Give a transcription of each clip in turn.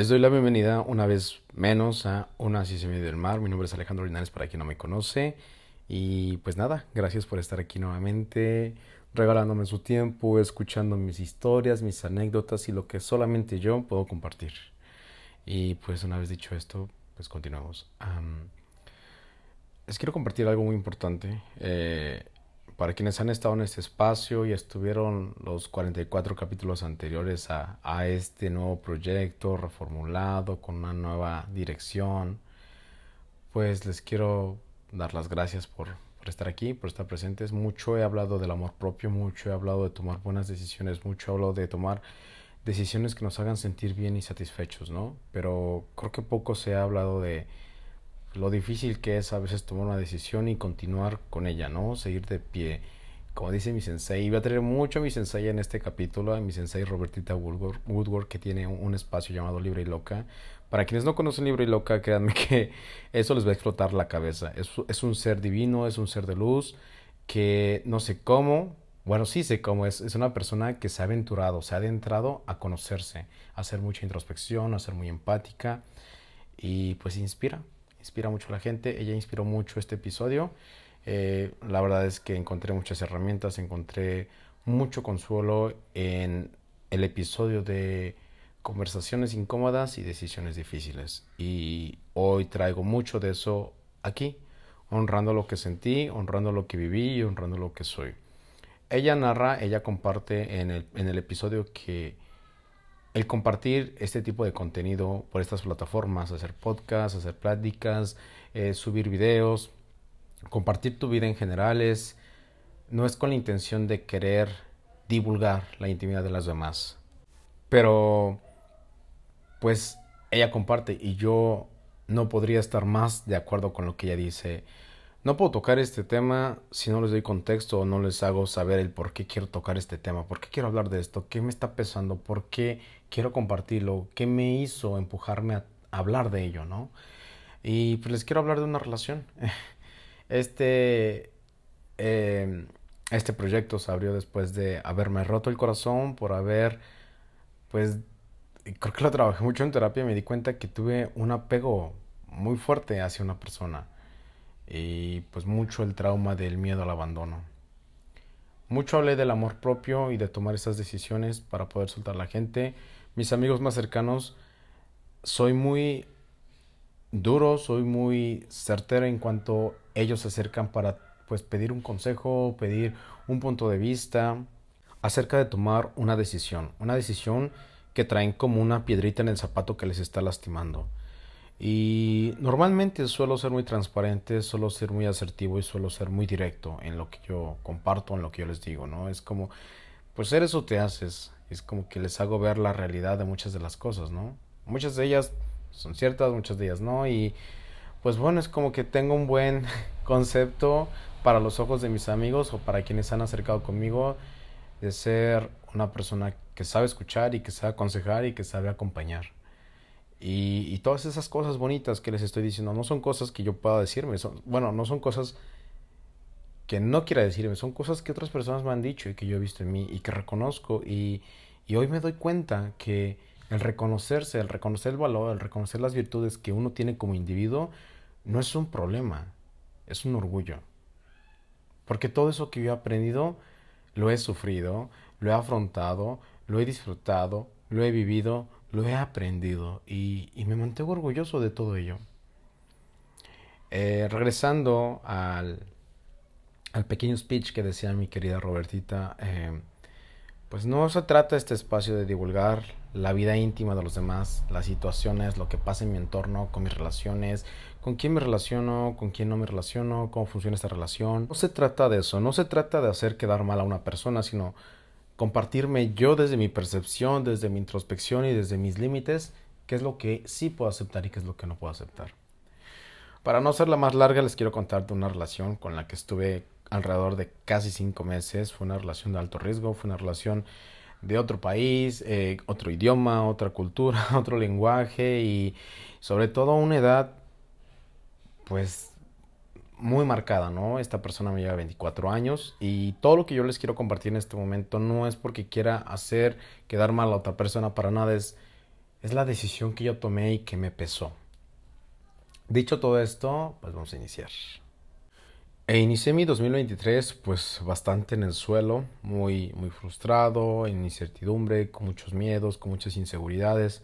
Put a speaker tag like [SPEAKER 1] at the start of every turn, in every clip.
[SPEAKER 1] Les doy la bienvenida una vez menos a Una así se me del mar. Mi nombre es Alejandro Linares para quien no me conoce. Y pues nada, gracias por estar aquí nuevamente, regalándome su tiempo, escuchando mis historias, mis anécdotas y lo que solamente yo puedo compartir. Y pues una vez dicho esto, pues continuamos. les quiero compartir algo muy importante. Eh, para quienes han estado en este espacio y estuvieron los 44 capítulos anteriores a, este nuevo proyecto reformulado con una nueva dirección, pues les quiero dar las gracias por, por estar aquí, por estar presentes. Mucho he hablado del amor propio, mucho he hablado de tomar buenas decisiones, mucho he hablado de tomar decisiones que nos hagan sentir bien y satisfechos, ¿no? Pero creo que poco se ha hablado de lo difícil que es a veces tomar una decisión y continuar con ella, ¿no? Seguir de pie. Como dice mi sensei, y voy a tener mucho a mi sensei en este capítulo, a mi sensei Robertita Woodward, que tiene un espacio llamado Libre y Loca. Para quienes no conocen Libre y Loca, créanme que eso les va a explotar la cabeza. Es, un ser divino, es un ser de luz, que no sé cómo, bueno, sí sé cómo es, es una persona que se ha aventurado, se ha adentrado a conocerse, a hacer mucha introspección, a ser muy empática y pues inspira inspira mucho a la gente. Ella inspiró mucho este episodio. Eh, la verdad es que encontré muchas herramientas, encontré mucho consuelo en el episodio de conversaciones incómodas y decisiones difíciles. Y hoy traigo mucho de eso aquí, honrando lo que sentí, honrando lo que viví y honrando lo que soy. Ella narra, ella comparte en el, en el episodio que el compartir este tipo de contenido por estas plataformas, hacer podcasts, hacer pláticas, eh, subir videos, compartir tu vida en generales, no es con la intención de querer divulgar la intimidad de las demás. Pero, pues, ella comparte y yo no podría estar más de acuerdo con lo que ella dice. No puedo tocar este tema si no les doy contexto o no les hago saber el por qué quiero tocar este tema, por qué quiero hablar de esto, qué me está pesando, por qué quiero compartirlo, qué me hizo empujarme a hablar de ello, ¿no? Y pues les quiero hablar de una relación. Este, em, este proyecto se abrió después de haberme roto el corazón, por haber, pues, creo que lo trabajé mucho en terapia y me di cuenta que tuve un apego muy fuerte hacia una persona y pues mucho el trauma del miedo al abandono. Mucho hablé del amor propio y de tomar esas decisiones para poder soltar a la gente. Mis amigos más cercanos, soy muy duro, soy muy certero en cuanto ellos se acercan para pues pedir un consejo, pedir un punto de vista acerca de tomar una decisión, una decisión que traen como una piedrita en el zapato que les está lastimando. Y normalmente suelo ser muy transparente, suelo ser muy asertivo y suelo ser muy directo en lo que yo comparto, en lo que yo les digo, ¿no? Es como, pues eres o te haces, es como que les hago ver la realidad de muchas de las cosas, ¿no? Muchas de ellas son ciertas, muchas de ellas no, y pues bueno, es como que tengo un buen concepto para los ojos de mis amigos o para quienes han acercado conmigo de ser una persona que sabe escuchar y que sabe aconsejar y que sabe acompañar. Y, todas esas cosas bonitas que les estoy diciendo no son cosas que yo pueda decirme, son, bueno, no son cosas que no quiera decirme, son cosas que otras personas me han dicho y que yo he visto en mí y que reconozco y, y hoy me doy cuenta que el reconocerse, el reconocer el valor, el reconocer las virtudes que uno tiene como individuo, no es un problema, es un orgullo. Porque todo eso que yo he aprendido, lo he sufrido, lo he afrontado, lo he disfrutado, lo he vivido, lo he aprendido y, me mantengo orgulloso de todo ello. Eh, regresando al, al, pequeño speech que decía mi querida Robertita, eh, pues no se trata este espacio de divulgar la vida íntima de los demás, las situaciones, lo que pasa en mi entorno, con mis relaciones, con quién me relaciono, con quién no me relaciono, cómo funciona esta relación. No se trata de eso, no se trata de hacer quedar mal a una persona, sino compartirme yo desde mi percepción, desde mi introspección y desde mis límites, qué es lo que sí puedo aceptar y qué es lo que no puedo aceptar. Para no la más larga, les quiero contar de una relación con la que estuve alrededor de casi cinco meses. Fue una relación de alto riesgo, fue una relación de otro país, eh, otro idioma, otra cultura, otro lenguaje y sobre todo una edad pues muy marcada, ¿no? Esta persona me lleva 24 años y todo lo que yo les quiero compartir en este momento no es porque quiera hacer quedar mal a otra persona, para nada es es la decisión que yo tomé y que me pesó. Dicho todo esto, pues vamos a iniciar. E inicié mi 2023 pues bastante en el suelo, muy, muy frustrado, en incertidumbre, con muchos miedos, con muchas inseguridades,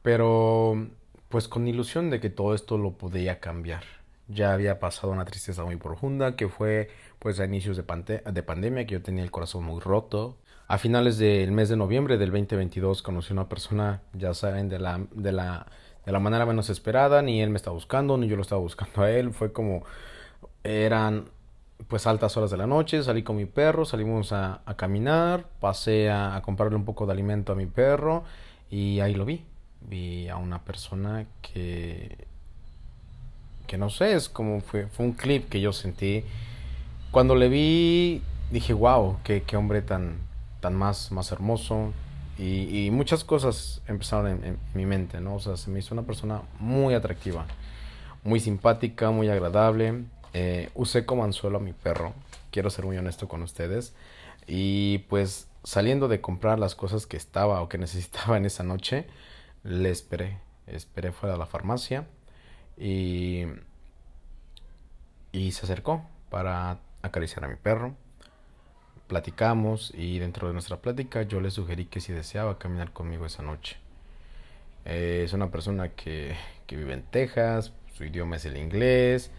[SPEAKER 1] pero pues con ilusión de que todo esto lo podía cambiar. Ya había pasado una tristeza muy profunda que fue pues a inicios de, de pandemia que yo tenía el corazón muy roto. A finales del mes de noviembre del 2022 conocí a una persona, ya saben, de la, de la, de la manera menos esperada, ni él me estaba buscando, ni yo lo estaba buscando a él, fue como eran pues altas horas de la noche, salí con mi perro, salimos a, caminar, pasé a, comprarle un poco de alimento a mi perro y ahí lo vi. Vi a una persona que, que no sé, es como fue, fue un clip que yo sentí. Cuando le vi, dije, wow, qué, qué hombre tan, tan más, más hermoso. Y, y muchas cosas empezaron en, en mi mente, ¿no? O sea, se me hizo una persona muy atractiva, muy simpática, muy agradable eh, usé como anzuelo a mi perro, quiero ser muy honesto con ustedes. Y pues saliendo de comprar las cosas que estaba o que necesitaba en esa noche, le esperé. Esperé fuera de la farmacia y, y se acercó para acariciar a mi perro. Platicamos y dentro de nuestra plática yo le sugerí que si deseaba caminar conmigo esa noche. Eh, es una persona que, que vive en Texas, su idioma es el inglés,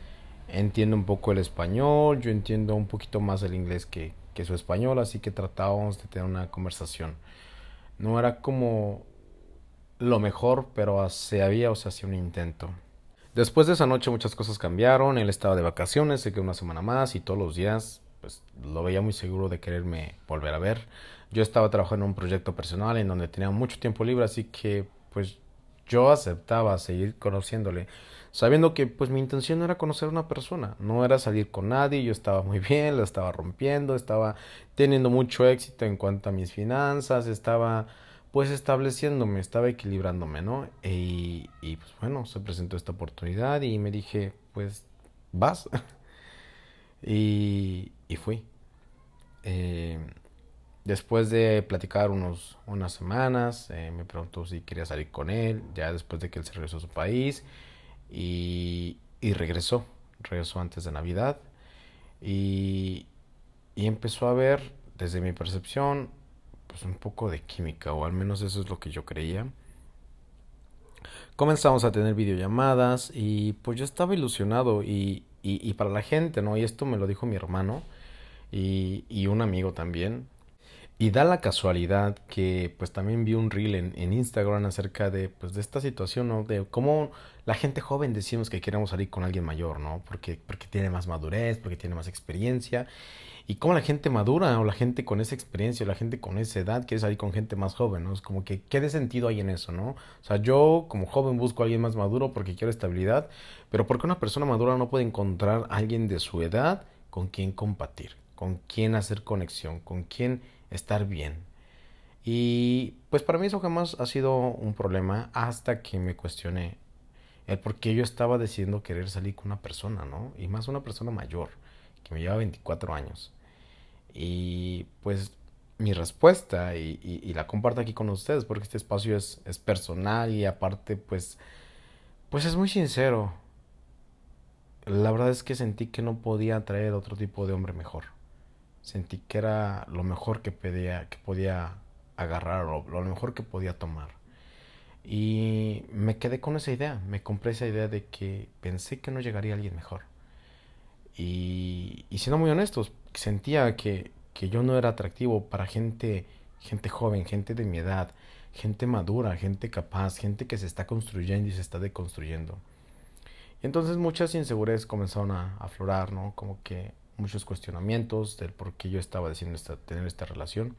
[SPEAKER 1] entiendo un poco el español, yo entiendo un poquito más el inglés que, que su español, así que tratábamos de tener una conversación. No era como lo mejor, pero se había o se hacía un intento. Después de esa noche muchas cosas cambiaron, él estaba de vacaciones, se quedó una semana más y todos los días pues lo veía muy seguro de quererme volver a ver. Yo estaba trabajando en un proyecto personal en donde tenía mucho tiempo libre, así que pues yo aceptaba seguir conociéndole sabiendo que pues mi intención era conocer a una persona, no era salir con nadie, yo estaba muy bien, la estaba rompiendo, estaba teniendo mucho éxito en cuanto a mis finanzas, estaba pues estableciéndome, estaba equilibrándome, ¿no? Y, y pues bueno, se presentó esta oportunidad y me dije, pues vas. y, y fui. Eh, después de platicar unos, unas semanas, eh, me preguntó si quería salir con él, ya después de que él se regresó a su país y, regresó, regresó antes de Navidad y, y empezó a ver desde mi percepción pues un poco de química o al menos eso es lo que yo creía. Comenzamos a tener videollamadas y pues yo estaba ilusionado y, para la gente, ¿no? Y esto me lo dijo mi hermano y un amigo también. Y da la casualidad que pues también vi un reel en, en, Instagram acerca de pues de esta situación, ¿no? De cómo la gente joven decimos que queremos salir con alguien mayor, ¿no? Porque, porque tiene más madurez, porque tiene más experiencia. Y cómo la gente madura o la gente con esa experiencia o la gente con esa edad quiere salir con gente más joven, ¿no? Es como que, ¿qué sentido hay en eso, ¿no? O sea, yo como joven busco a alguien más maduro porque quiero estabilidad, pero porque una persona madura no puede encontrar a alguien de su edad con quien compartir, con quien hacer conexión, con quien estar bien. Y pues para mí eso jamás ha sido un problema hasta que me cuestioné el por qué yo estaba decidiendo querer salir con una persona, ¿no? Y más una persona mayor, que me lleva 24 años. Y pues mi respuesta, y, y, la comparto aquí con ustedes, porque este espacio es, es personal y aparte pues, pues es muy sincero. La verdad es que sentí que no podía traer otro tipo de hombre mejor sentí que era lo mejor que podía, que podía agarrar o lo mejor que podía tomar. Y me quedé con esa idea, me compré esa idea de que pensé que no llegaría alguien mejor. Y, y siendo muy honestos, sentía que, que yo no era atractivo para gente, gente joven, gente de mi edad, gente madura, gente capaz, gente que se está construyendo y se está deconstruyendo. Y entonces muchas inseguridades comenzaron a aflorar, ¿no? Como que muchos cuestionamientos del por qué yo estaba decidiendo tener esta relación.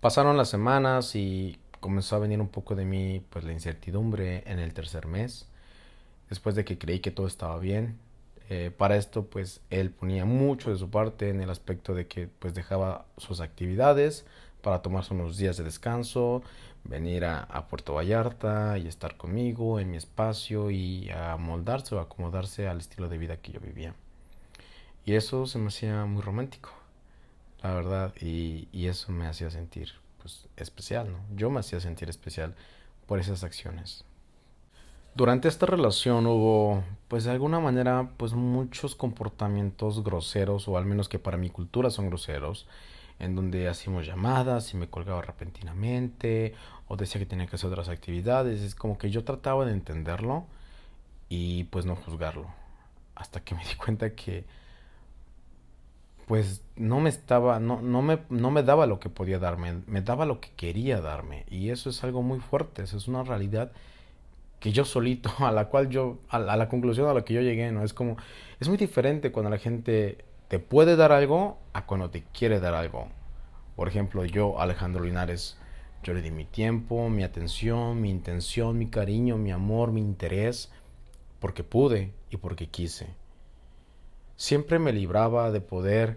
[SPEAKER 1] Pasaron las semanas y comenzó a venir un poco de mí pues la incertidumbre en el tercer mes, después de que creí que todo estaba bien. Eh, para esto pues él ponía mucho de su parte en el aspecto de que pues dejaba sus actividades para tomarse unos días de descanso, venir a, a Puerto Vallarta y estar conmigo en mi espacio y a moldarse o acomodarse al estilo de vida que yo vivía. Y eso se me hacía muy romántico, la verdad, y, y eso me hacía sentir pues especial, ¿no? Yo me hacía sentir especial por esas acciones. Durante esta relación hubo, pues de alguna manera, pues muchos comportamientos groseros, o al menos que para mi cultura son groseros, en donde hacíamos llamadas y me colgaba repentinamente, o decía que tenía que hacer otras actividades. Es como que yo trataba de entenderlo y pues no juzgarlo. Hasta que me di cuenta que pues no me estaba, no, no, me, no me daba lo que podía darme, me daba lo que quería darme. Y eso es algo muy fuerte, eso es una realidad que yo solito, a la cual yo, a la, conclusión a la que yo llegué, ¿no? Es como, es muy diferente cuando la gente te puede dar algo a cuando te quiere dar algo. Por ejemplo, yo, Alejandro Linares, yo le di mi tiempo, mi atención, mi intención, mi cariño, mi amor, mi interés, porque pude y porque quise siempre me libraba de poder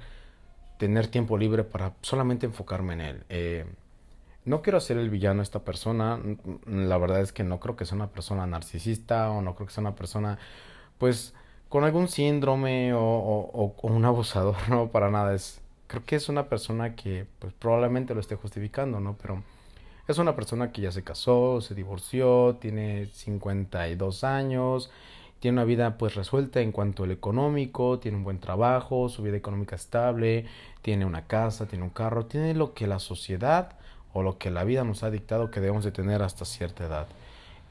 [SPEAKER 1] tener tiempo libre para solamente enfocarme en él. Eh, no quiero ser el villano de esta persona, la verdad es que no creo que sea una persona narcisista o no creo que sea una persona pues con algún síndrome o, un abusador, no, para nada, es, creo que es una persona que pues probablemente lo esté justificando, ¿no? Pero es una persona que ya se casó, se divorció, tiene 52 años, tiene una vida pues resuelta en cuanto al económico, tiene un buen trabajo, su vida económica estable, tiene una casa, tiene un carro, tiene lo que la sociedad o lo que la vida nos ha dictado que debemos de tener hasta cierta edad.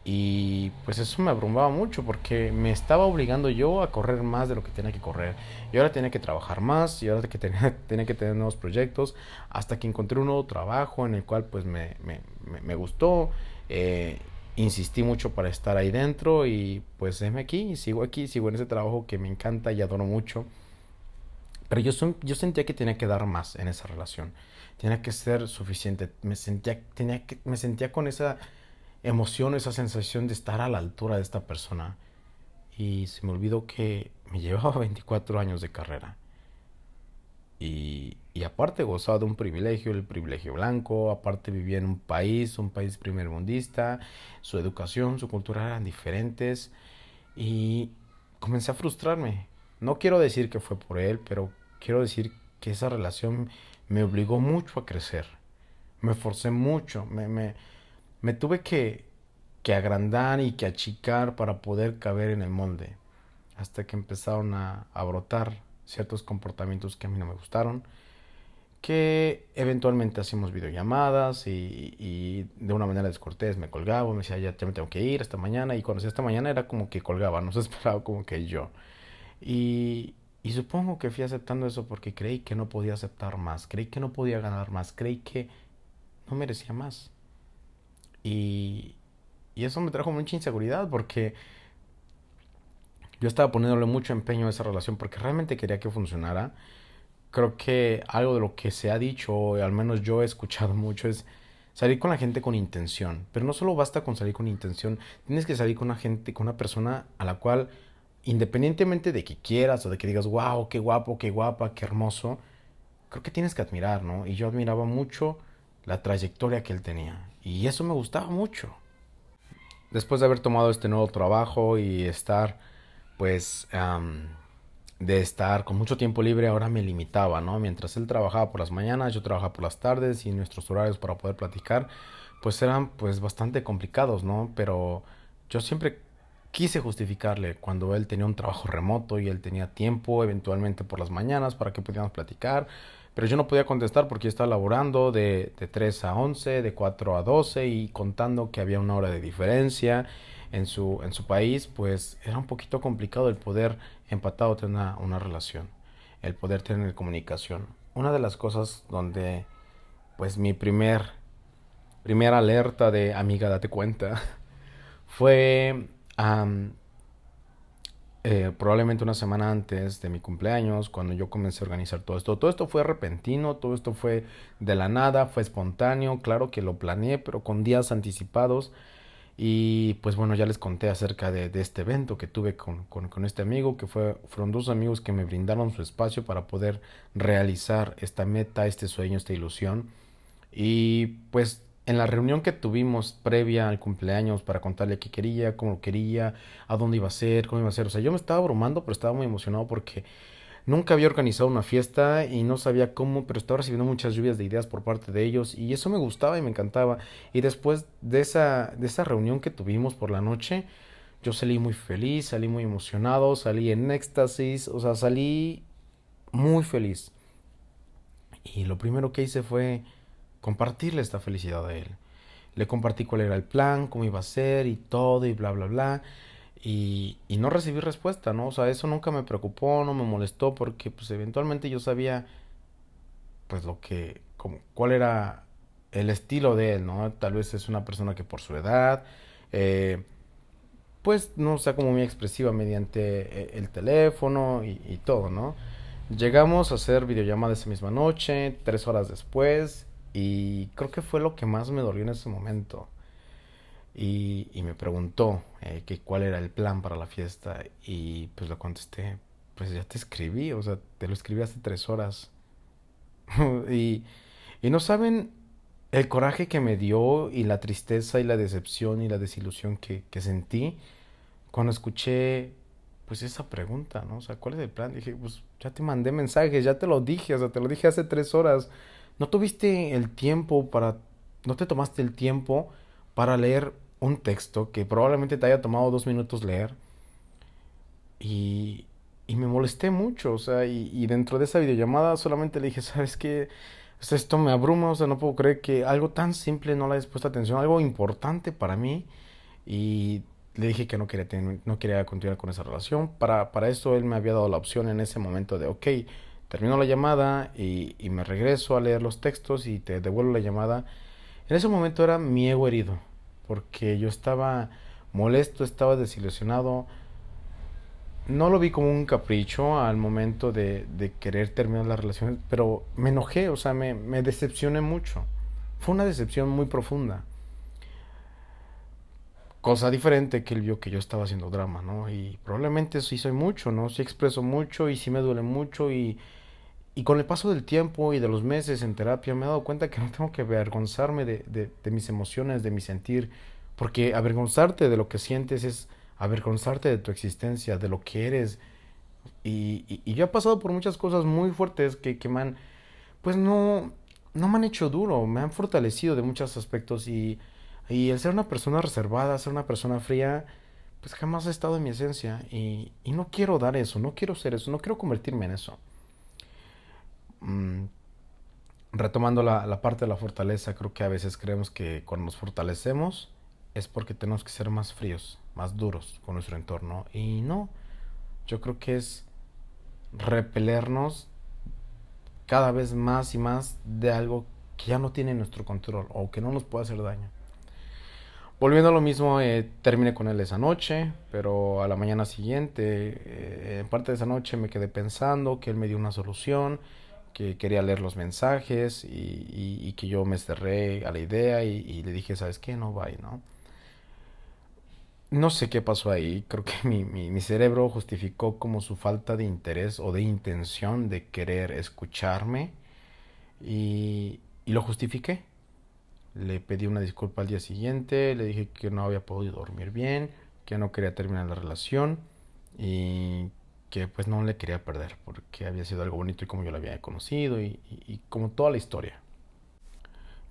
[SPEAKER 1] Y pues eso me abrumaba mucho porque me estaba obligando yo a correr más de lo que tenía que correr. Y ahora tenía que trabajar más y ahora que tenía, tenía que tener nuevos proyectos hasta que encontré un nuevo trabajo en el cual pues me, me, me, gustó. Eh, insistí mucho para estar ahí dentro y pues déme aquí, sigo aquí, sigo en ese trabajo que me encanta y adoro mucho. Pero yo, yo sentía que tenía que dar más en esa relación. Tenía que ser suficiente. Me sentía, tenía que, me sentía con esa emoción, esa sensación de estar a la altura de esta persona. Y se me olvidó que me llevaba 24 años de carrera. Y, aparte gozaba de un privilegio, el privilegio blanco, aparte vivía en un país, un país primermundista, su educación, su cultura eran diferentes y comencé a frustrarme. No quiero decir que fue por él, pero quiero decir que esa relación me obligó mucho a crecer. Me forcé mucho, me, me, me tuve que, que agrandar y que achicar para poder caber en el molde. Hasta que empezaron a, a brotar ciertos comportamientos que a mí no me gustaron que eventualmente hacíamos videollamadas y, de una manera descortés me colgaba, me decía, ya, me tengo que ir esta mañana, y cuando decía esta mañana era como que colgaba, no se esperaba como que yo. Y, y supongo que fui aceptando eso porque creí que no podía aceptar más, creí que no podía ganar más, creí que no merecía más. Y, y eso me trajo mucha inseguridad porque yo estaba poniéndole mucho empeño a esa relación porque realmente quería que funcionara creo que algo de lo que se ha dicho, al menos yo he escuchado mucho, es salir con la gente con intención. Pero no solo basta con salir con intención, tienes que salir con una gente, con una persona a la cual, independientemente de que quieras o de que digas, wow, qué guapo, qué guapa, qué hermoso, creo que tienes que admirar, ¿no? Y yo admiraba mucho la trayectoria que él tenía. Y eso me gustaba mucho. Después de haber tomado este nuevo trabajo y estar, pues, de estar con mucho tiempo libre ahora me limitaba, ¿no? Mientras él trabajaba por las mañanas, yo trabajaba por las tardes y nuestros horarios para poder platicar pues eran pues bastante complicados, ¿no? Pero yo siempre quise justificarle cuando él tenía un trabajo remoto y él tenía tiempo eventualmente por las mañanas para que pudiéramos platicar, pero yo no podía contestar porque estaba laborando de, de 3 a 11, de 4 a 12 y contando que había una hora de diferencia en su, en su país, pues era un poquito complicado el poder empatado tener una, una relación, el poder tener comunicación. Una de las cosas donde, pues mi primer, primera alerta de amiga, date cuenta, fue eh, probablemente una semana antes de mi cumpleaños, cuando yo comencé a organizar todo esto. Todo esto fue repentino, todo esto fue de la nada, fue espontáneo, claro que lo planeé, pero con días anticipados. Y pues bueno, ya les conté acerca de, este evento que tuve con, con, este amigo, que fue, fueron dos amigos que me brindaron su espacio para poder realizar esta meta, este sueño, esta ilusión. Y pues en la reunión que tuvimos previa al cumpleaños para contarle qué quería, cómo lo quería, a dónde iba a ser, cómo iba a ser. O sea, yo me estaba abrumando, pero estaba muy emocionado porque Nunca había organizado una fiesta y no sabía cómo, pero estaba recibiendo muchas lluvias de ideas por parte de ellos y eso me gustaba y me encantaba. Y después de esa, de esa reunión que tuvimos por la noche, yo salí muy feliz, salí muy emocionado, salí en éxtasis, o sea, salí muy feliz. Y lo primero que hice fue compartirle esta felicidad a él. Le compartí cuál era el plan, cómo iba a ser y todo y bla, bla, bla y, y no recibí respuesta, ¿no? O sea, eso nunca me preocupó, no me molestó porque pues eventualmente yo sabía pues lo que, como, cuál era el estilo de él, ¿no? Tal vez es una persona que por su edad, eh, pues no sea como muy expresiva mediante eh, el teléfono y, y, todo, ¿no? Llegamos a hacer videollamada esa misma noche, tres horas después, y creo que fue lo que más me dolió en ese momento y, y me preguntó eh, que cuál era el plan para la fiesta y pues le contesté, pues ya te escribí, o sea, te lo escribí hace tres horas. y, y no saben el coraje que me dio y la tristeza y la decepción y la desilusión que, que sentí cuando escuché pues esa pregunta, ¿no? O sea, ¿cuál es el plan? Dije, pues ya te mandé mensajes, ya te lo dije, o sea, te lo dije hace tres horas. No tuviste el tiempo para, no te tomaste el tiempo para leer un texto que probablemente te haya tomado dos minutos leer y, y me molesté mucho, o sea, y, dentro de esa videollamada solamente le dije, ¿sabes qué? Esto me abruma, o sea, no puedo creer que algo tan simple no le hayas puesto atención, algo importante para mí y le dije que no quería, no quería continuar con esa relación. Para, para esto él me había dado la opción en ese momento de, ok, termino la llamada y, y me regreso a leer los textos y te devuelvo la llamada. En ese momento era mi ego herido porque yo estaba molesto, estaba desilusionado. No lo vi como un capricho al momento de, de querer terminar la relación, pero me enojé, o sea, me, me decepcioné mucho. Fue una decepción muy profunda. Cosa diferente que él vio que yo estaba haciendo drama, ¿no? Y probablemente sí soy mucho, ¿no? Sí expreso mucho y sí me duele mucho y, y con el paso del tiempo y de los meses en terapia me he dado cuenta que no tengo que avergonzarme de, de, mis emociones, de mi sentir, porque avergonzarte de lo que sientes es avergonzarte de tu existencia, de lo que eres. Y, yo he pasado por muchas cosas muy fuertes que, que me han, pues no, no me han hecho duro, me han fortalecido de muchos aspectos y, y el ser una persona reservada, ser una persona fría, pues jamás ha estado en mi esencia y, y no quiero dar eso, no quiero ser eso, no quiero convertirme en eso. Mm, retomando la, parte de la fortaleza, creo que a veces creemos que cuando nos fortalecemos es porque tenemos que ser más fríos, más duros con nuestro entorno. Y no, yo creo que es repelernos cada vez más y más de algo que ya no tiene nuestro control o que no nos puede hacer daño. Volviendo a lo mismo, eh, terminé con él esa noche, pero a la mañana siguiente, eh, en parte de esa noche me quedé pensando que él me dio una solución que quería leer los mensajes y, que yo me cerré a la idea y, le dije, ¿sabes qué? No, bye, ¿no? No sé qué pasó ahí, creo que mi, mi, mi, cerebro justificó como su falta de interés o de intención de querer escucharme y lo justifiqué. Le pedí una disculpa al día siguiente, le dije que no había podido dormir bien, que no quería terminar la relación y que pues no le quería perder porque había sido algo bonito y como yo lo había conocido y, como toda la historia.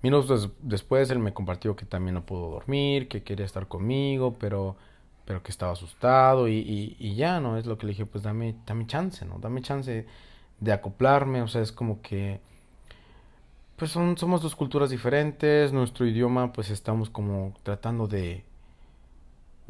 [SPEAKER 1] Minutos después él me compartió que también no pudo dormir, que quería estar conmigo, pero, pero que estaba asustado y, y, y, ya, ¿no? Es lo que le dije, pues dame, dame chance, ¿no? Dame chance de acoplarme, o sea, es como que, pues son, somos dos culturas diferentes, nuestro idioma, pues estamos como tratando de,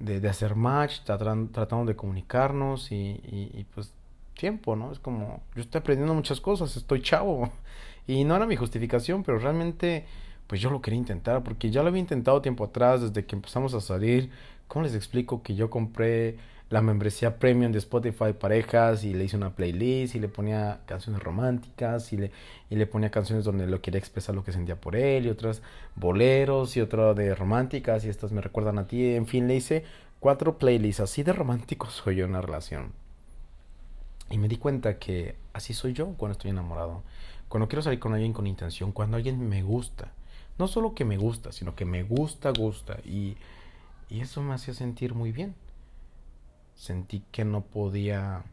[SPEAKER 1] de, de hacer match, tratando, tratando de comunicarnos y, y, pues tiempo, ¿no? Es como, yo estoy aprendiendo muchas cosas, estoy chavo. Y no era mi justificación, pero realmente pues yo lo quería intentar porque ya lo había intentado tiempo atrás, desde que empezamos a salir. ¿Cómo les explico que yo compré la membresía premium de Spotify parejas y le hice una playlist y le ponía canciones románticas y le, y le ponía canciones donde lo quería expresar lo que sentía por él y otras boleros y otro de románticas y estas me recuerdan a ti. En fin, le hice cuatro playlists. Así de romántico soy yo en una relación. Y me di cuenta que así soy yo cuando estoy enamorado. Cuando quiero salir con alguien con intención, cuando alguien me gusta. No solo que me gusta, sino que me gusta, gusta. Y, y eso me hacía sentir muy bien. Sentí que no podía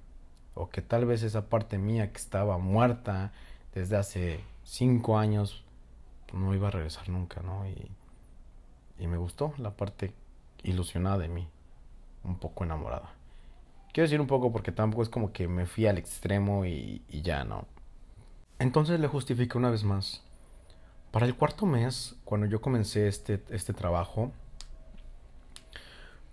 [SPEAKER 1] o que tal vez esa parte mía que estaba muerta desde hace cinco años no iba a regresar nunca, ¿no? Y, y me gustó la parte ilusionada de mí, un poco enamorada. Quiero decir un poco porque tampoco es como que me fui al extremo y, y ya, ¿no? Entonces le justifiqué una vez más. Para el cuarto mes, cuando yo comencé este, este trabajo,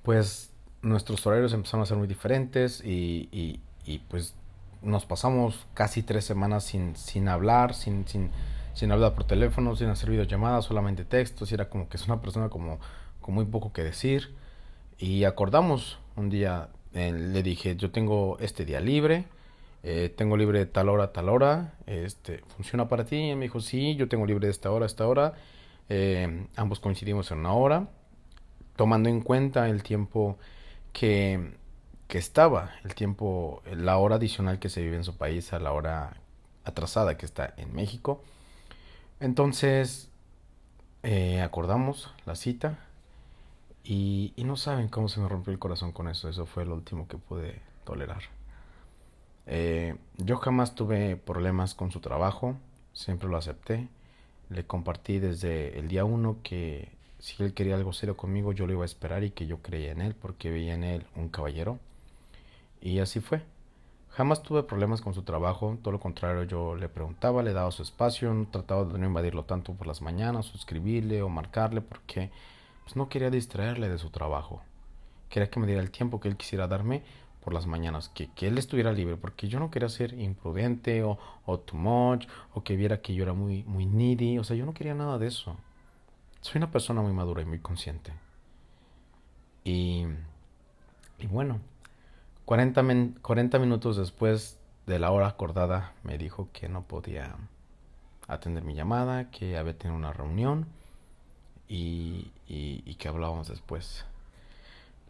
[SPEAKER 1] pues nuestros horarios empezaron a ser muy diferentes y, y, y pues nos pasamos casi tres semanas sin, sin hablar, sin, sin, sin hablar por teléfono, sin hacer videollamadas, solamente textos, y era como que es una persona como con muy poco que decir. Y acordamos un día, eh, le dije, yo tengo este día libre, eh, tengo libre tal hora, tal hora, este, ¿funciona para ti? Y me dijo, sí, yo tengo libre de esta hora, esta hora. Eh, ambos coincidimos en una hora, tomando en cuenta el tiempo que, estaba, el tiempo, la hora adicional que se vive en su país a la hora atrasada que está en México. Entonces, eh, acordamos la cita y, y, no saben cómo se me rompió el corazón con eso. Eso fue lo último que pude tolerar. Eh, yo jamás tuve problemas con su trabajo, siempre lo acepté. Le compartí desde el día uno que si él quería algo serio conmigo, yo lo iba a esperar y que yo creía en él porque veía en él un caballero. Y así fue. Jamás tuve problemas con su trabajo, todo lo contrario, yo le preguntaba, le daba su espacio, trataba de no invadirlo tanto por las mañanas, o escribirle o marcarle, porque pues, no quería distraerle de su trabajo. Quería que me diera el tiempo que él quisiera darme por las mañanas, que, él estuviera libre, porque yo no quería ser imprudente o, o too much, o que viera que yo era muy, muy needy, o sea, yo no quería nada de eso. Soy una persona muy madura y muy consciente. Y, y bueno, 40, 40 minutos después de la hora acordada me dijo que no podía atender mi llamada, que había tenido una reunión y, y, y, que hablábamos después.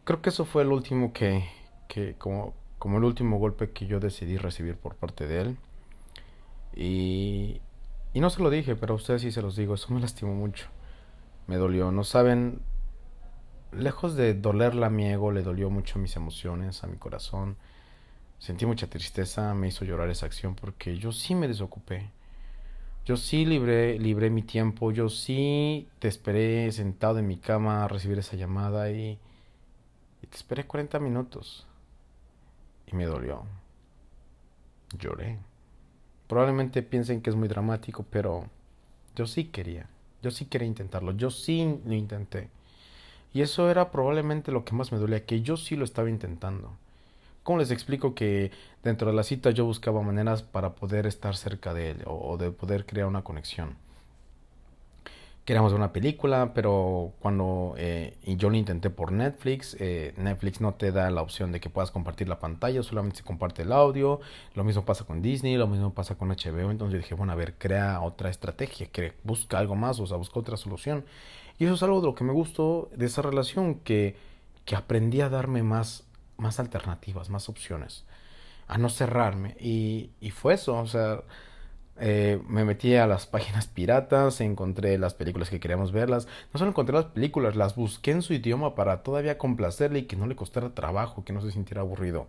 [SPEAKER 1] Creo que eso fue el último que, que como, como el último golpe que yo decidí recibir por parte de él. Y, y no se lo dije, pero a ustedes sí se los digo, eso me lastimó mucho. Me dolió, no saben lejos de dolerla a mi ego, le dolió mucho mis emociones, a mi corazón. Sentí mucha tristeza, me hizo llorar esa acción porque yo sí me desocupé. Yo sí libré, libré mi tiempo, yo sí te esperé sentado en mi cama a recibir esa llamada y, y te esperé 40 minutos. Y me dolió. Lloré. Probablemente piensen que es muy dramático, pero yo sí quería. Yo sí quería intentarlo. Yo sí lo intenté. Y eso era probablemente lo que más me dolía, que yo sí lo estaba intentando. ¿Cómo les explico que dentro de la cita yo buscaba maneras para poder estar cerca de él o, de poder crear una conexión? Queríamos ver una película, pero cuando eh, y yo lo intenté por Netflix, eh, Netflix no te da la opción de que puedas compartir la pantalla, solamente se comparte el audio. Lo mismo pasa con Disney, lo mismo pasa con HBO. Entonces yo dije, bueno, a ver, crea otra estrategia, busca algo más, o sea, busca otra solución. Y eso es algo de lo que me gustó de esa relación, que, que aprendí a darme más, más alternativas, más opciones, a no cerrarme. Y, y fue eso, o sea, eh, me metí a las páginas piratas, encontré las películas que queríamos verlas. No solo encontré las películas, las busqué en su idioma para todavía complacerle y que no le costara trabajo, que no se sintiera aburrido.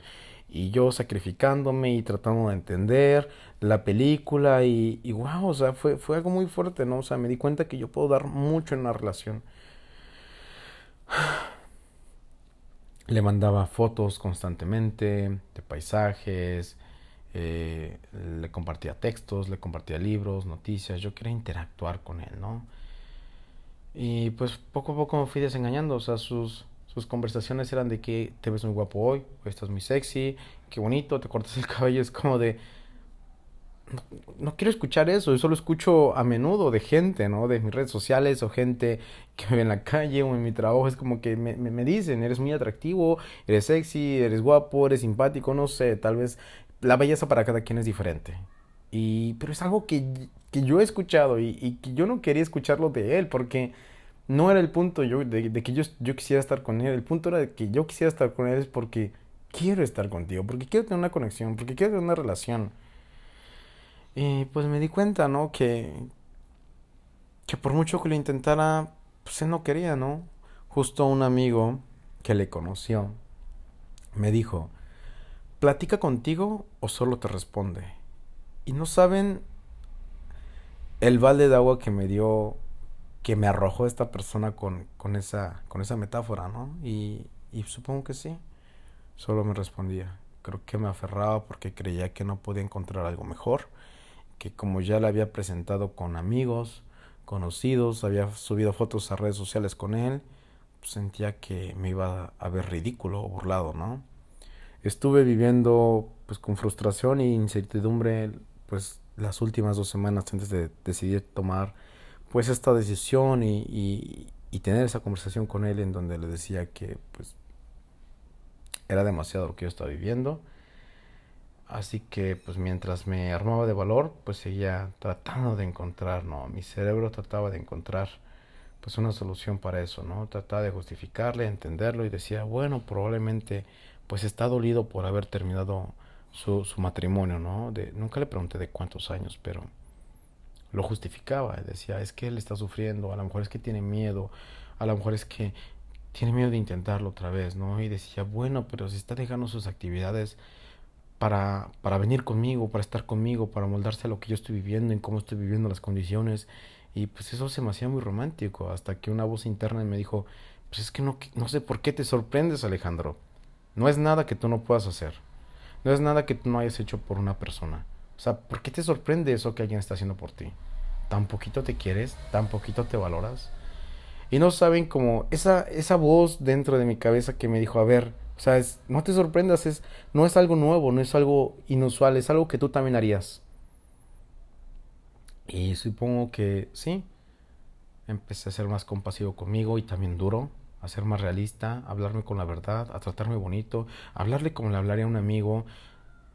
[SPEAKER 1] Y yo sacrificándome y tratando de entender la película y, y wow, o sea, fue, fue algo muy fuerte, ¿no? O sea, me di cuenta que yo puedo dar mucho en la relación. Le mandaba fotos constantemente de paisajes, eh, le compartía textos, le compartía libros, noticias, yo quería interactuar con él, ¿no? Y pues poco a poco me fui desengañando, o sea, sus, sus conversaciones eran de que te ves muy guapo hoy, estás muy sexy, qué bonito, te cortas el cabello, es como de... No, quiero escuchar eso, yo solo escucho a menudo de gente, ¿no? De mis redes sociales o gente que me ve en la calle o en mi trabajo, es como que me, me, me dicen, eres muy atractivo, eres sexy, eres guapo, eres simpático, no sé, tal vez la belleza para cada quien es diferente. Y, pero es algo que, que yo he escuchado y, que yo no quería escucharlo de él porque no era el punto yo, de, de, que yo, yo quisiera estar con él. El punto era de que yo quisiera estar con él es porque quiero estar contigo, porque quiero tener una conexión, porque quiero tener una relación. Y pues me di cuenta, ¿no? Que, que por mucho que lo intentara, pues él no quería, ¿no? Justo un amigo que le conoció me dijo, platica contigo o solo te responde. Y no saben el balde de agua que me dio, que me arrojó esta persona con, con, esa, con esa metáfora, ¿no? Y, y supongo que sí. Solo me respondía. Creo que me aferraba porque creía que no podía encontrar algo mejor, que como ya le había presentado con amigos, conocidos, había subido fotos a redes sociales con él, sentía que me iba a ver ridículo o burlado, ¿no? Estuve viviendo pues con frustración e incertidumbre pues las últimas dos semanas antes de decidir tomar pues esta decisión y, y, y tener esa conversación con él en donde le decía que pues era demasiado lo que yo estaba viviendo. Así que pues mientras me armaba de valor, pues seguía tratando de encontrar, ¿no? Mi cerebro trataba de encontrar pues una solución para eso, ¿no? Trataba de justificarle, entenderlo y decía, bueno, probablemente pues está dolido por haber terminado su, su matrimonio, ¿no? De, nunca le pregunté de cuántos años, pero lo justificaba, decía, es que él está sufriendo, a lo mejor es que tiene miedo, a lo mejor es que tiene miedo de intentarlo otra vez, ¿no? Y decía, bueno, pero si está dejando sus actividades para, para venir conmigo, para estar conmigo, para moldarse a lo que yo estoy viviendo, en cómo estoy viviendo las condiciones. Y pues eso se me hacía muy romántico, hasta que una voz interna me dijo, pues es que no, no sé por qué te sorprendes, Alejandro. No es nada que tú no puedas hacer. No es nada que tú no hayas hecho por una persona. O sea, ¿por qué te sorprende eso que alguien está haciendo por ti? ¿Tan poquito te quieres? ¿Tan poquito te valoras? Y no saben como esa, esa voz dentro de mi cabeza que me dijo, a ver, o sea, no te sorprendas, es, no es algo nuevo, no es algo inusual, es algo que tú también harías. Y supongo que sí, empecé a ser más compasivo conmigo y también duro, a ser más realista, a hablarme con la verdad, a tratarme bonito, a hablarle como le hablaría a un amigo,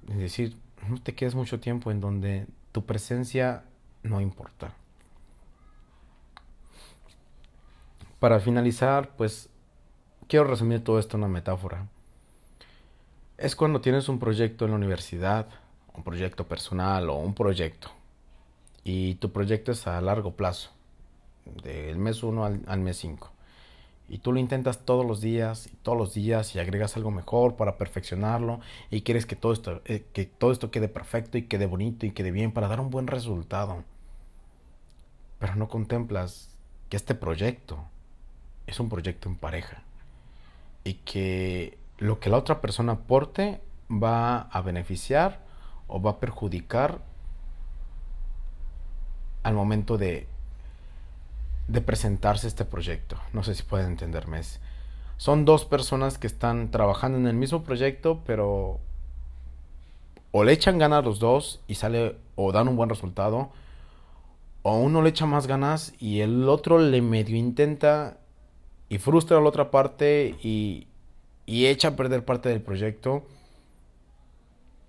[SPEAKER 1] es decir, no te quedes mucho tiempo en donde tu presencia no importa. Para finalizar, pues quiero resumir todo esto en una metáfora. Es cuando tienes un proyecto en la universidad, un proyecto personal o un proyecto, y tu proyecto es a largo plazo, del mes 1 al, al, mes 5. Y tú lo intentas todos los días, y todos los días, y agregas algo mejor para perfeccionarlo, y quieres que todo esto, eh, que todo esto quede perfecto y quede bonito y quede bien para dar un buen resultado. Pero no contemplas que este proyecto es un proyecto en pareja y que lo que la otra persona aporte va a beneficiar o va a perjudicar al momento de, de presentarse este proyecto. No sé si pueden entenderme. son dos personas que están trabajando en el mismo proyecto, pero o le echan ganas los dos y sale o dan un buen resultado, o uno le echa más ganas y el otro le medio intenta y frustra a la otra parte y, y echa a perder parte del proyecto,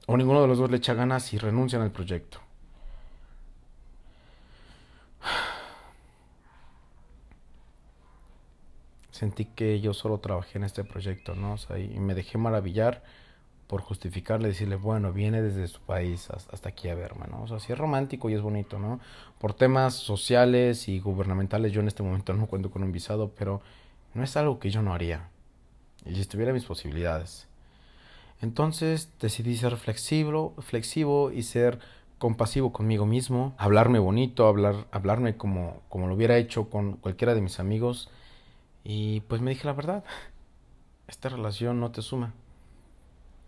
[SPEAKER 1] o ninguno de los dos le echa ganas y renuncian al proyecto. Sentí que yo solo trabajé en este proyecto, ¿no? O sea, y me dejé maravillar por justificarle, decirle, bueno, viene desde su país hasta aquí a verme, ¿no? O sea, sí es romántico y es bonito, ¿no? Por temas sociales y gubernamentales yo en este momento no cuento con un visado, pero no es algo que yo no haría. Y si estuviera mis posibilidades. Entonces decidí ser flexible, flexivo y ser compasivo conmigo mismo, hablarme bonito, hablar, hablarme como, como lo hubiera hecho con cualquiera de mis amigos. Y pues me dije la verdad, esta relación no te suma.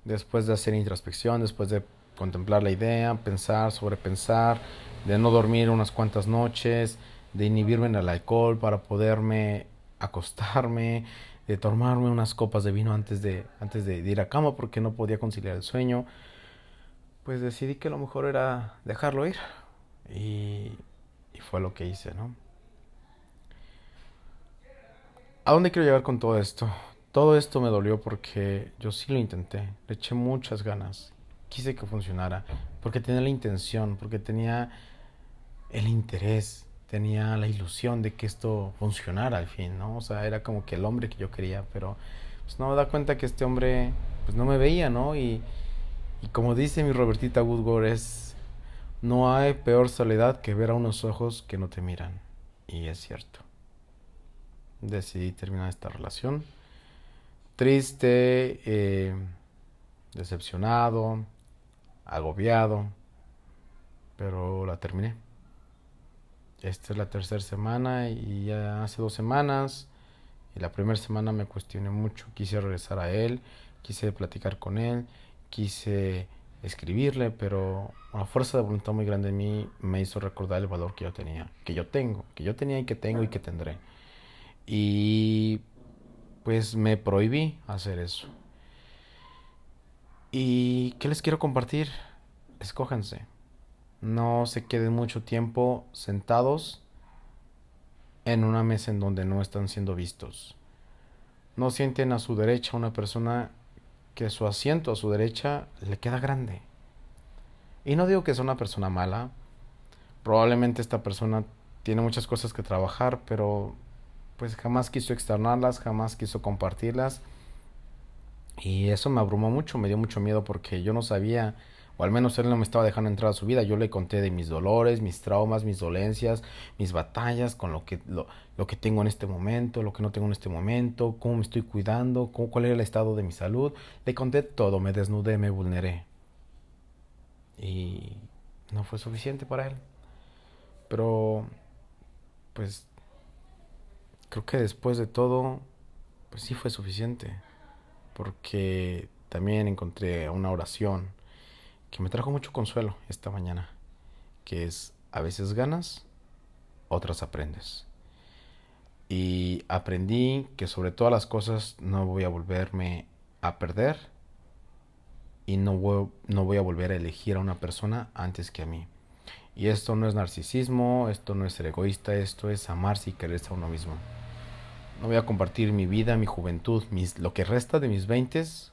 [SPEAKER 1] Después de hacer introspección, después de contemplar la idea, pensar, sobrepensar, de no dormir unas cuantas noches, de inhibirme en el alcohol para poderme acostarme, de tomarme unas copas de vino antes de, antes de ir a cama porque no podía conciliar el sueño, pues decidí que lo mejor era dejarlo ir. Y, y fue lo que hice, ¿no? ¿A dónde quiero llegar con todo esto? Todo esto me dolió porque yo sí lo intenté, le eché muchas ganas, quise que funcionara, porque tenía la intención, porque tenía el interés, tenía la ilusión de que esto funcionara al fin, ¿no? O sea, era como que el hombre que yo quería, pero pues no me da cuenta que este hombre pues no me veía, ¿no? Y, y como dice mi Robertita Woodward es, no hay peor soledad que ver a unos ojos que no te miran. Y es cierto. Decidí terminar esta relación. Triste, eh, decepcionado, agobiado, pero la terminé. Esta es la tercera semana y ya hace dos semanas y la primera semana me cuestioné mucho, quise regresar a él, quise platicar con él, quise escribirle, pero una fuerza de voluntad muy grande en mí me hizo recordar el valor que yo tenía, que yo tengo, que yo tenía y que tengo y que tendré. Y pues me prohibí hacer eso. ¿Y qué les quiero compartir? Escójanse. No se queden mucho tiempo sentados en una mesa en donde no están siendo vistos. No sienten a su derecha una persona que su asiento a su derecha le queda grande. Y no digo que sea una persona mala. Probablemente esta persona tiene muchas cosas que trabajar, pero pues jamás quiso externarlas, jamás quiso compartirlas. Y eso me abrumó mucho, me dio mucho miedo porque yo no sabía o al menos él no me estaba dejando entrar a su vida. Yo le conté de mis dolores, mis traumas, mis dolencias, mis batallas con lo que, lo, lo que tengo en este momento, lo que no tengo en este momento, cómo me estoy cuidando, cuál era el estado de mi salud. Le conté todo, me desnudé, me vulneré. Y no fue suficiente para él. Pero, pues, creo que después de todo, pues sí fue suficiente. Porque también encontré una oración que me trajo mucho consuelo esta mañana, que es a veces ganas, otras aprendes. Y aprendí que sobre todas las cosas no voy a volverme a perder y no voy, no voy a volver a elegir a una persona antes que a mí. Y esto no es narcisismo, esto no es ser egoísta, esto es amarse y quererse a uno mismo. No voy a compartir mi vida, mi juventud, mis, lo que resta de mis veintes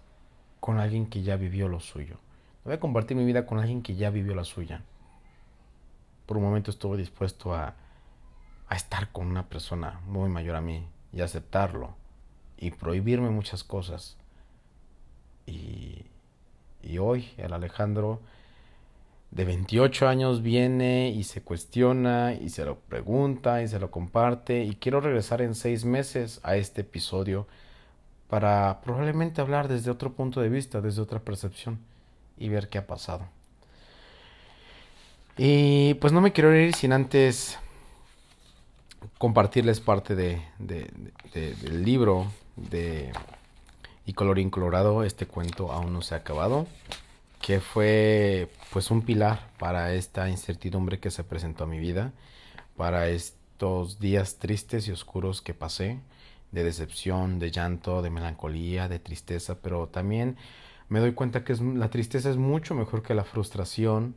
[SPEAKER 1] con alguien que ya vivió lo suyo. Voy a compartir mi vida con alguien que ya vivió la suya. Por un momento estuve dispuesto a, a estar con una persona muy mayor a mí y aceptarlo y prohibirme muchas cosas. Y, y hoy el Alejandro de 28 años viene y se cuestiona y se lo pregunta y se lo comparte y quiero regresar en seis meses a este episodio para probablemente hablar desde otro punto de vista, desde otra percepción y ver qué ha pasado. Y pues no me quiero ir sin antes compartirles parte de, del libro de Y Colorín Colorado. Este cuento aún no se ha acabado. Que fue pues un pilar para esta incertidumbre que se presentó a mi vida. Para estos días tristes y oscuros que pasé. De decepción, de llanto, de melancolía, de tristeza. Pero también me doy cuenta que la tristeza es mucho mejor que la frustración,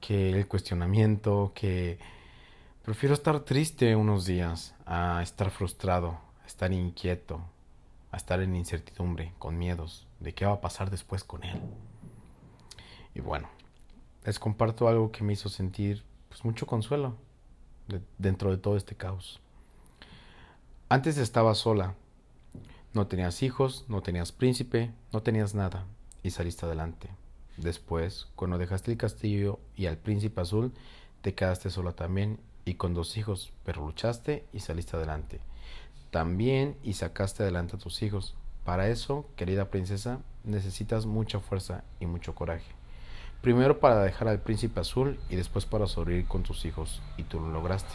[SPEAKER 1] que el cuestionamiento, que prefiero estar triste unos días a estar frustrado, a estar inquieto, a estar en incertidumbre, con miedos de qué va a pasar después con él. Y bueno, les comparto algo que me hizo sentir pues, mucho consuelo dentro de todo este caos. Antes estaba sola, no tenías hijos, no tenías príncipe, no tenías nada y saliste adelante. Después, cuando dejaste el castillo y al príncipe azul, te quedaste sola también y con dos hijos, pero luchaste y saliste adelante. También y sacaste adelante a tus hijos. Para eso, querida princesa, necesitas mucha fuerza y mucho coraje. Primero para dejar al príncipe azul y después para sobrevivir con tus hijos, y tú lo lograste.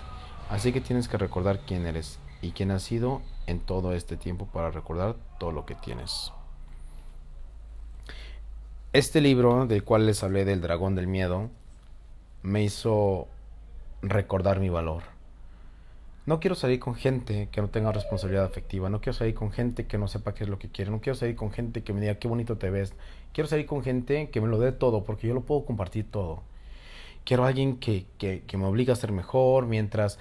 [SPEAKER 1] Así que tienes que recordar quién eres y quién has sido en todo este tiempo para recordar todo lo que tienes. Este libro del cual les hablé del dragón del miedo me hizo recordar mi valor. No quiero salir con gente que no tenga responsabilidad afectiva, no quiero salir con gente que no sepa qué es lo que quiere, no quiero salir con gente que me diga qué bonito te ves, quiero salir con gente que me lo dé todo porque yo lo puedo compartir todo. Quiero alguien que, que, que me obligue a ser mejor mientras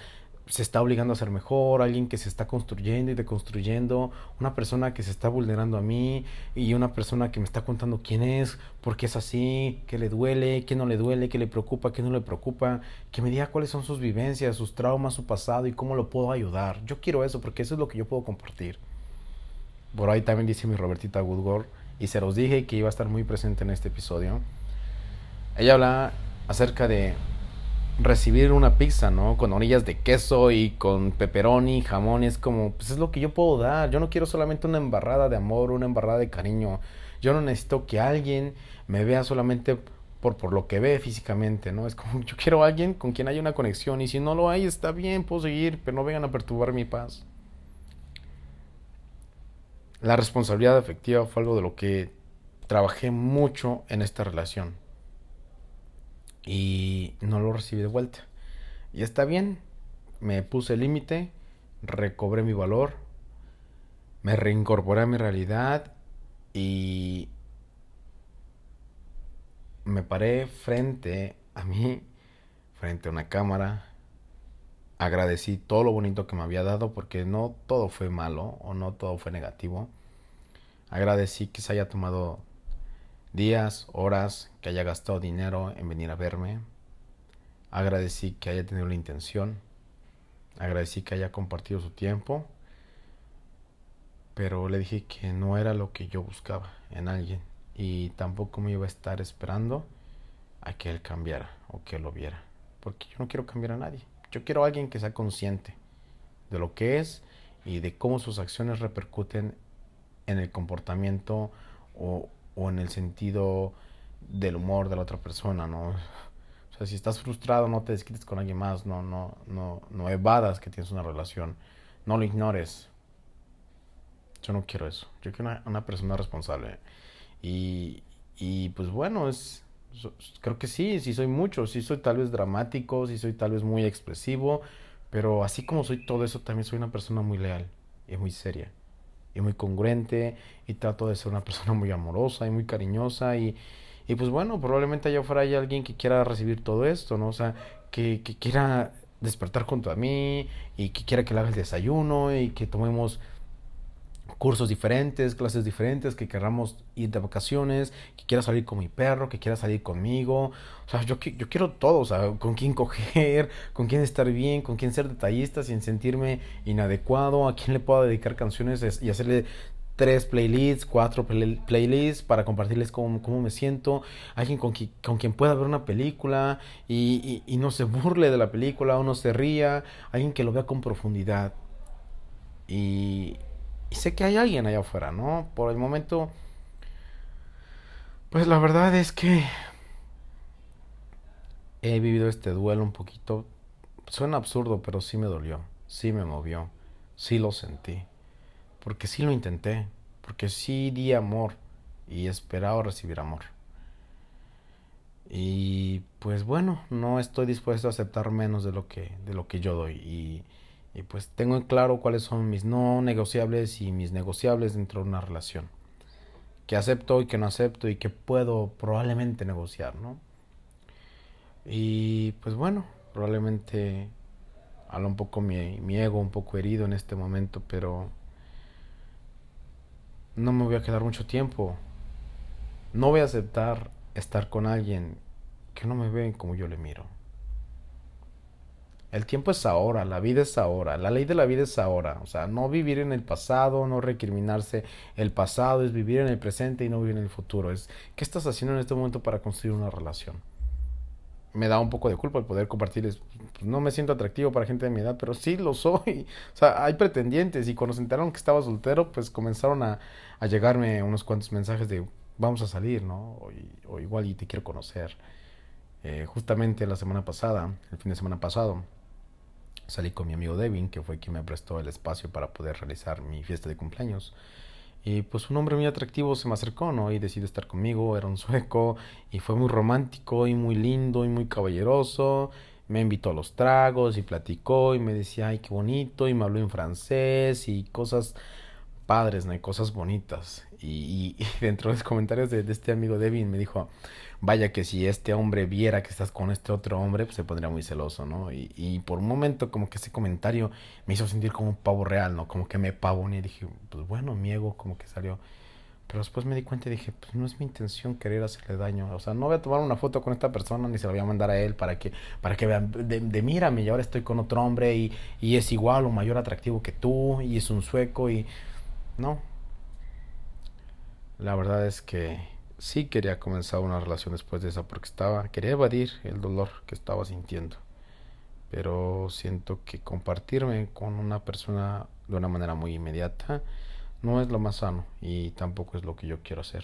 [SPEAKER 1] se está obligando a ser mejor, alguien que se está construyendo y deconstruyendo, una persona que se está vulnerando a mí y una persona que me está contando quién es, por qué es así, qué le duele, qué no le duele, qué le preocupa, qué no le preocupa, que me diga cuáles son sus vivencias, sus traumas, su pasado y cómo lo puedo ayudar. Yo quiero eso porque eso es lo que yo puedo compartir. Por ahí también dice mi Robertita Woodward y se los dije que iba a estar muy presente en este episodio. Ella habla acerca de recibir una pizza, ¿no? Con orillas de queso y con pepperoni, jamón, es como, pues es lo que yo puedo dar. Yo no quiero solamente una embarrada de amor, una embarrada de cariño. Yo no necesito que alguien me vea solamente por, por lo que ve físicamente, ¿no? Es como, yo quiero alguien con quien haya una conexión y si no lo hay, está bien, puedo seguir, pero no vengan a perturbar mi paz. La responsabilidad afectiva fue algo de lo que trabajé mucho en esta relación y no lo recibí de vuelta. Y está bien, me puse límite, recobré mi valor, me reincorporé a mi realidad y me paré frente a mí, frente a una cámara, agradecí todo lo bonito que me había dado porque no todo fue malo o no todo fue negativo. Agradecí que se haya tomado días, horas, que haya gastado dinero en venir a verme. Agradecí que haya tenido la intención. Agradecí que haya compartido su tiempo. Pero le dije que no era lo que yo buscaba en alguien. Y tampoco me iba a estar esperando a que él cambiara o que lo viera. Porque yo no quiero cambiar a nadie. Yo quiero a alguien que sea consciente de lo que es y de cómo sus acciones repercuten en el comportamiento o, o en el sentido del humor de la otra persona, ¿no? O sea, si estás frustrado, no te desquites con alguien más, no, no, no, no evadas que tienes una relación, no lo ignores. Yo no quiero eso. Yo quiero una, persona responsable. Y, y pues bueno, es, creo que sí, sí soy mucho, sí soy tal vez dramático, sí soy tal vez muy expresivo, pero así como soy todo eso, también soy una persona muy leal y muy seria y muy congruente y trato de ser una persona muy amorosa y muy cariñosa y, y pues bueno, probablemente allá afuera hay alguien que quiera recibir todo esto, ¿no? O sea, que, que quiera despertar junto a mí y que quiera que le haga el desayuno y que tomemos cursos diferentes, clases diferentes, que queramos ir de vacaciones, que quiera salir con mi perro, que quiera salir conmigo. O sea, yo, yo quiero todo, o sea, con quién coger, con quién estar bien, con quién ser detallista sin sentirme inadecuado, a quién le puedo dedicar canciones y hacerle tres playlists, cuatro playlists para compartirles cómo, cómo, me siento, alguien con, con quien pueda ver una película y, y, no se burle de la película o no se ría, alguien que lo vea con profundidad. Y sé que hay alguien allá afuera, ¿no? Por el momento, pues la verdad es que he vivido este duelo un poquito. Suena absurdo, pero sí me dolió, sí me movió, sí lo sentí. Porque sí lo intenté, porque sí di amor y esperaba recibir amor. Y pues bueno, no estoy dispuesto a aceptar menos de lo que, de lo que yo doy. Y pues tengo en claro cuáles son mis no negociables y mis negociables dentro de una relación. Que acepto y que no acepto y que puedo probablemente negociar, ¿no? Y pues bueno, probablemente habla un poco mi, mi ego, un poco herido en este momento, pero no me voy a quedar mucho tiempo. No voy a aceptar estar con alguien que no me ve como yo le miro. El tiempo es ahora, la vida es ahora, la ley de la vida es ahora. O sea, no vivir en el pasado, no recriminarse el pasado, es vivir en el presente y no vivir en el futuro. Es, ¿qué estás haciendo en este momento para construir una relación? Me da un poco de culpa el poder compartirles. Pues, no me siento atractivo para gente de mi edad, pero sí lo soy. O sea, hay pretendientes y cuando se enteraron que estaba soltero, pues comenzaron a, a llegarme unos cuantos mensajes de vamos a salir, ¿no? O, igual y te quiero conocer. Eh, justamente la semana pasada, el fin de semana pasado, salí con mi amigo Devin, que fue quien me prestó el espacio para poder realizar mi fiesta de cumpleaños. Y pues un hombre muy atractivo se me acercó, ¿no? Y decidió estar conmigo, era un sueco, y fue muy romántico y muy lindo y muy caballeroso. Me invitó a los tragos y platicó y me decía, ay, qué bonito, y me habló en francés y cosas padres, ¿no? Y cosas bonitas. Y, dentro de los comentarios de, este amigo Devin me dijo, vaya que si este hombre viera que estás con este otro hombre, pues se pondría muy celoso, ¿no? Y, por un momento como que ese comentario me hizo sentir como un pavo real, ¿no? Como que me pavoné y dije, pues bueno, mi ego como que salió. Pero después me di cuenta y dije, pues no es mi intención querer hacerle daño. O sea, no voy a tomar una foto con esta persona ni se la voy a mandar a él para que, para que vean, de, de mírame, y ahora estoy con otro hombre y, y es igual o mayor atractivo que tú y es un sueco y... No. La verdad es que sí quería comenzar una relación después de esa porque estaba quería evadir el dolor que estaba sintiendo pero siento que compartirme con una persona de una manera muy inmediata no es lo más sano y tampoco es lo que yo quiero hacer.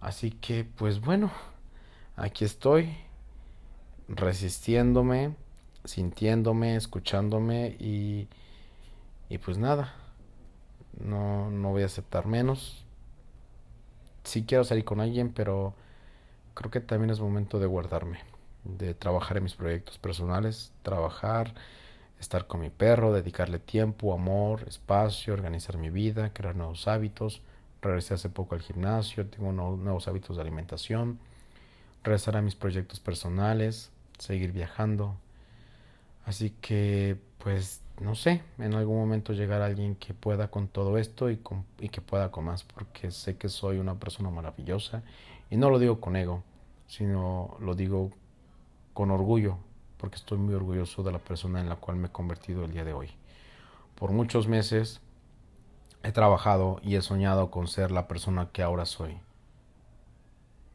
[SPEAKER 1] Así que, pues bueno, aquí estoy resistiéndome, sintiéndome, escuchándome y, y pues nada, no, no voy a aceptar menos. Sí quiero salir con alguien, pero creo que también es momento de guardarme, de trabajar en mis proyectos personales, trabajar, estar con mi perro, dedicarle tiempo, amor, espacio, organizar mi vida, crear nuevos hábitos. Regresé hace poco al gimnasio, tengo nuevos hábitos de alimentación, regresar a mis proyectos personales, seguir viajando. Así que, pues, no sé, en algún momento llegar alguien que pueda con todo esto y, y que pueda con más, porque sé que soy una persona maravillosa y no lo digo con ego, sino lo digo con orgullo, porque estoy muy orgulloso de la persona en la cual me he convertido el día de hoy. Por muchos meses he trabajado y he soñado con ser la persona que ahora soy.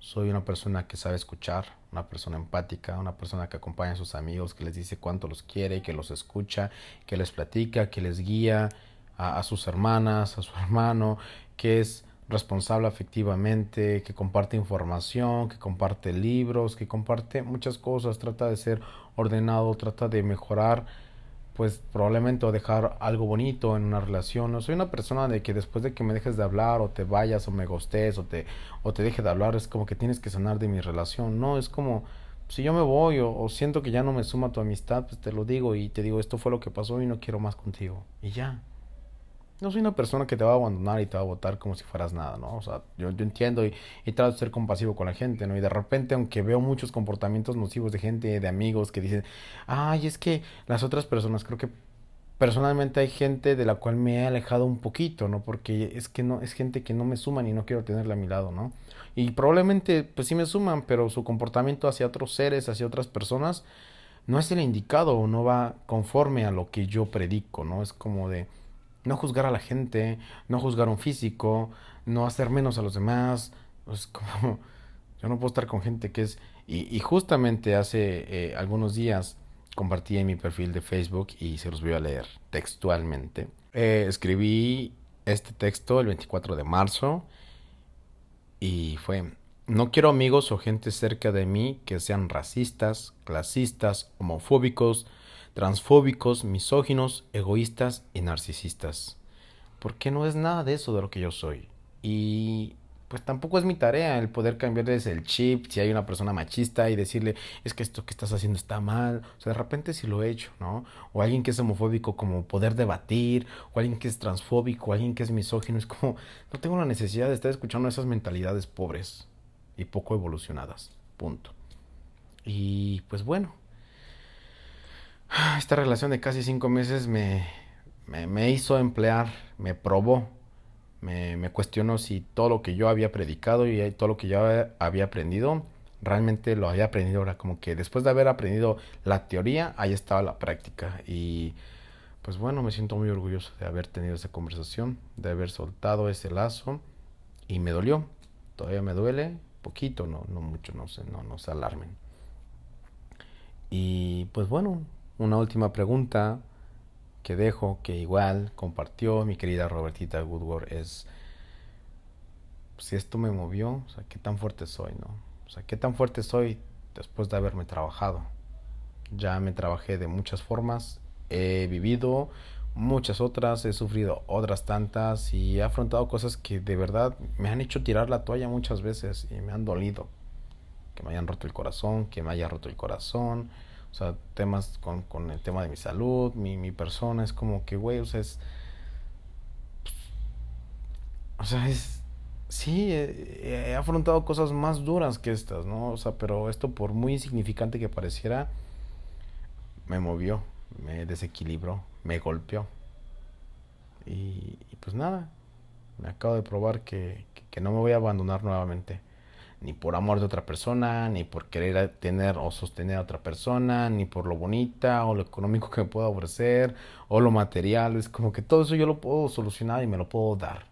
[SPEAKER 1] Soy una persona que sabe escuchar, una persona empática, una persona que acompaña a sus amigos, que les dice cuánto los quiere, que los escucha, que les platica, que les guía a, sus hermanas, a su hermano, que es responsable afectivamente, que comparte información, que comparte libros, que comparte muchas cosas, trata de ser ordenado, trata de mejorar, pues probablemente dejar algo bonito en una relación. No soy una persona de que después de que me dejes de hablar o te vayas o me gostes o te, o te deje de hablar es como que tienes que sanar de mi relación. No, es como si yo me voy o, o siento que ya no me suma tu amistad, pues te lo digo y te digo esto fue lo que pasó y no quiero más contigo. Y ya. No soy una persona que te va a abandonar y te va a votar como si fueras nada, ¿no? O sea, yo, entiendo y, y, trato de ser compasivo con la gente, ¿no? Y de repente, aunque veo muchos comportamientos nocivos de gente, de amigos que dicen, ay, es que las otras personas, creo que personalmente hay gente de la cual me he alejado un poquito, ¿no? Porque es que no, es gente que no me suman y no quiero tenerla a mi lado, ¿no? Y probablemente, pues sí me suman, pero su comportamiento hacia otros seres, hacia otras personas, no es el indicado o no va conforme a lo que yo predico, ¿no? Es como de no juzgar a la gente, no juzgar un físico, no hacer menos a los demás. Es como, yo no puedo estar con gente que es... Y, y justamente hace eh, algunos días compartí en mi perfil de Facebook y se los voy a leer textualmente. Eh, escribí este texto el 24 de marzo y fue, no quiero amigos o gente cerca de mí que sean racistas, clasistas, homofóbicos, transfóbicos, misóginos, egoístas y narcisistas. Porque no es nada de eso de lo que yo soy. Y pues tampoco es mi tarea el poder cambiarles el chip si hay una persona machista y decirle es que esto que estás haciendo está mal. O sea, de repente si lo he hecho, ¿no? O alguien que es homofóbico como poder debatir, o alguien que es transfóbico, alguien que es misógino. Es como, no tengo la necesidad de estar escuchando esas mentalidades pobres y poco evolucionadas. Punto. Y pues bueno, esta relación de casi cinco meses me, me, me hizo emplear, me probó, me, cuestionó si todo lo que yo había predicado y todo lo que yo había aprendido, realmente lo había aprendido ahora, como que después de haber aprendido la teoría, ahí estaba la práctica. Y pues bueno, me siento muy orgulloso de haber tenido esa conversación, de haber soltado ese lazo y me dolió, todavía me duele, poquito, no, no mucho, no se, no, no se alarmen. Y pues bueno, una última pregunta que dejo, que igual compartió mi querida Robertita Woodward, es si esto me movió, o sea, qué tan fuerte soy, ¿no? O sea, qué tan fuerte soy después de haberme trabajado. Ya me trabajé de muchas formas, he vivido muchas otras, he sufrido otras tantas y he afrontado cosas que de verdad me han hecho tirar la toalla muchas veces y me han dolido. Que me hayan roto el corazón, que me haya roto el corazón, o sea, temas con, con el tema de mi salud, mi, mi persona, es como que, güey, o sea, es... O sea, es... Sí, he, afrontado cosas más duras que estas, ¿no? O sea, pero esto por muy insignificante que pareciera, me movió, me desequilibró, me golpeó. Y, pues nada, me acabo de probar que, que no me voy a abandonar nuevamente ni por amor de otra persona, ni por querer tener o sostener a otra persona, ni por lo bonita o lo económico que me pueda ofrecer, o lo material. Es como que todo eso yo lo puedo solucionar y me lo puedo dar.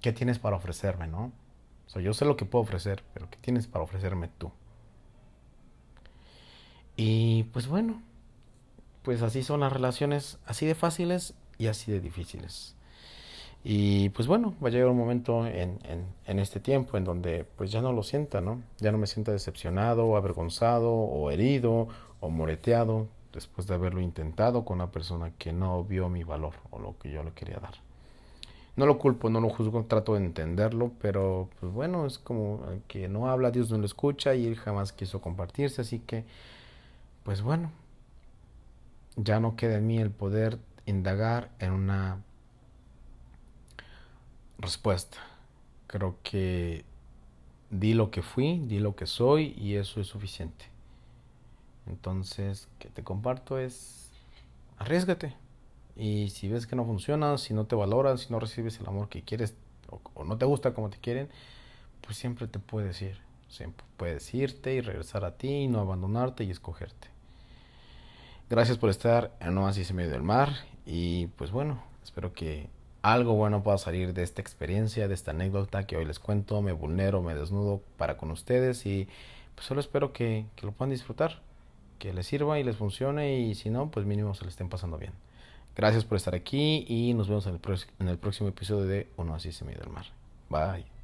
[SPEAKER 1] ¿Qué tienes para ofrecerme, no? O sea, yo sé lo que puedo ofrecer, pero ¿qué tienes para ofrecerme tú? Y pues bueno, pues así son las relaciones, así de fáciles y así de difíciles. Y pues bueno, va a llegar un momento en, en, este tiempo en donde pues ya no lo sienta, ¿no? Ya no me sienta decepcionado, avergonzado, o herido, o moreteado después de haberlo intentado con una persona que no vio mi valor o lo que yo le quería dar. No lo culpo, no lo juzgo, trato de entenderlo, pero pues bueno, es como que no habla, Dios no lo escucha y él jamás quiso compartirse, así que pues bueno, ya no queda en mí el poder indagar en una respuesta. Creo que di lo que fui, di lo que soy y eso es suficiente. Entonces, que te comparto es arriesgate. Y si ves que no funciona, si no te valoran, si no recibes el amor que quieres o, no te gusta como te quieren, pues siempre te puedes ir. Siempre puedes irte y regresar a ti y no abandonarte y escogerte. Gracias por estar en Oasis en medio del mar y pues bueno, espero que algo bueno pueda salir de esta experiencia, de esta anécdota que hoy les cuento, me vulnero, me desnudo para con ustedes y pues solo espero que, que lo puedan disfrutar, que les sirva y les funcione y si no, pues mínimo se le estén pasando bien. Gracias por estar aquí y nos vemos en el, en el próximo episodio de Uno así en medio del mar. Bye.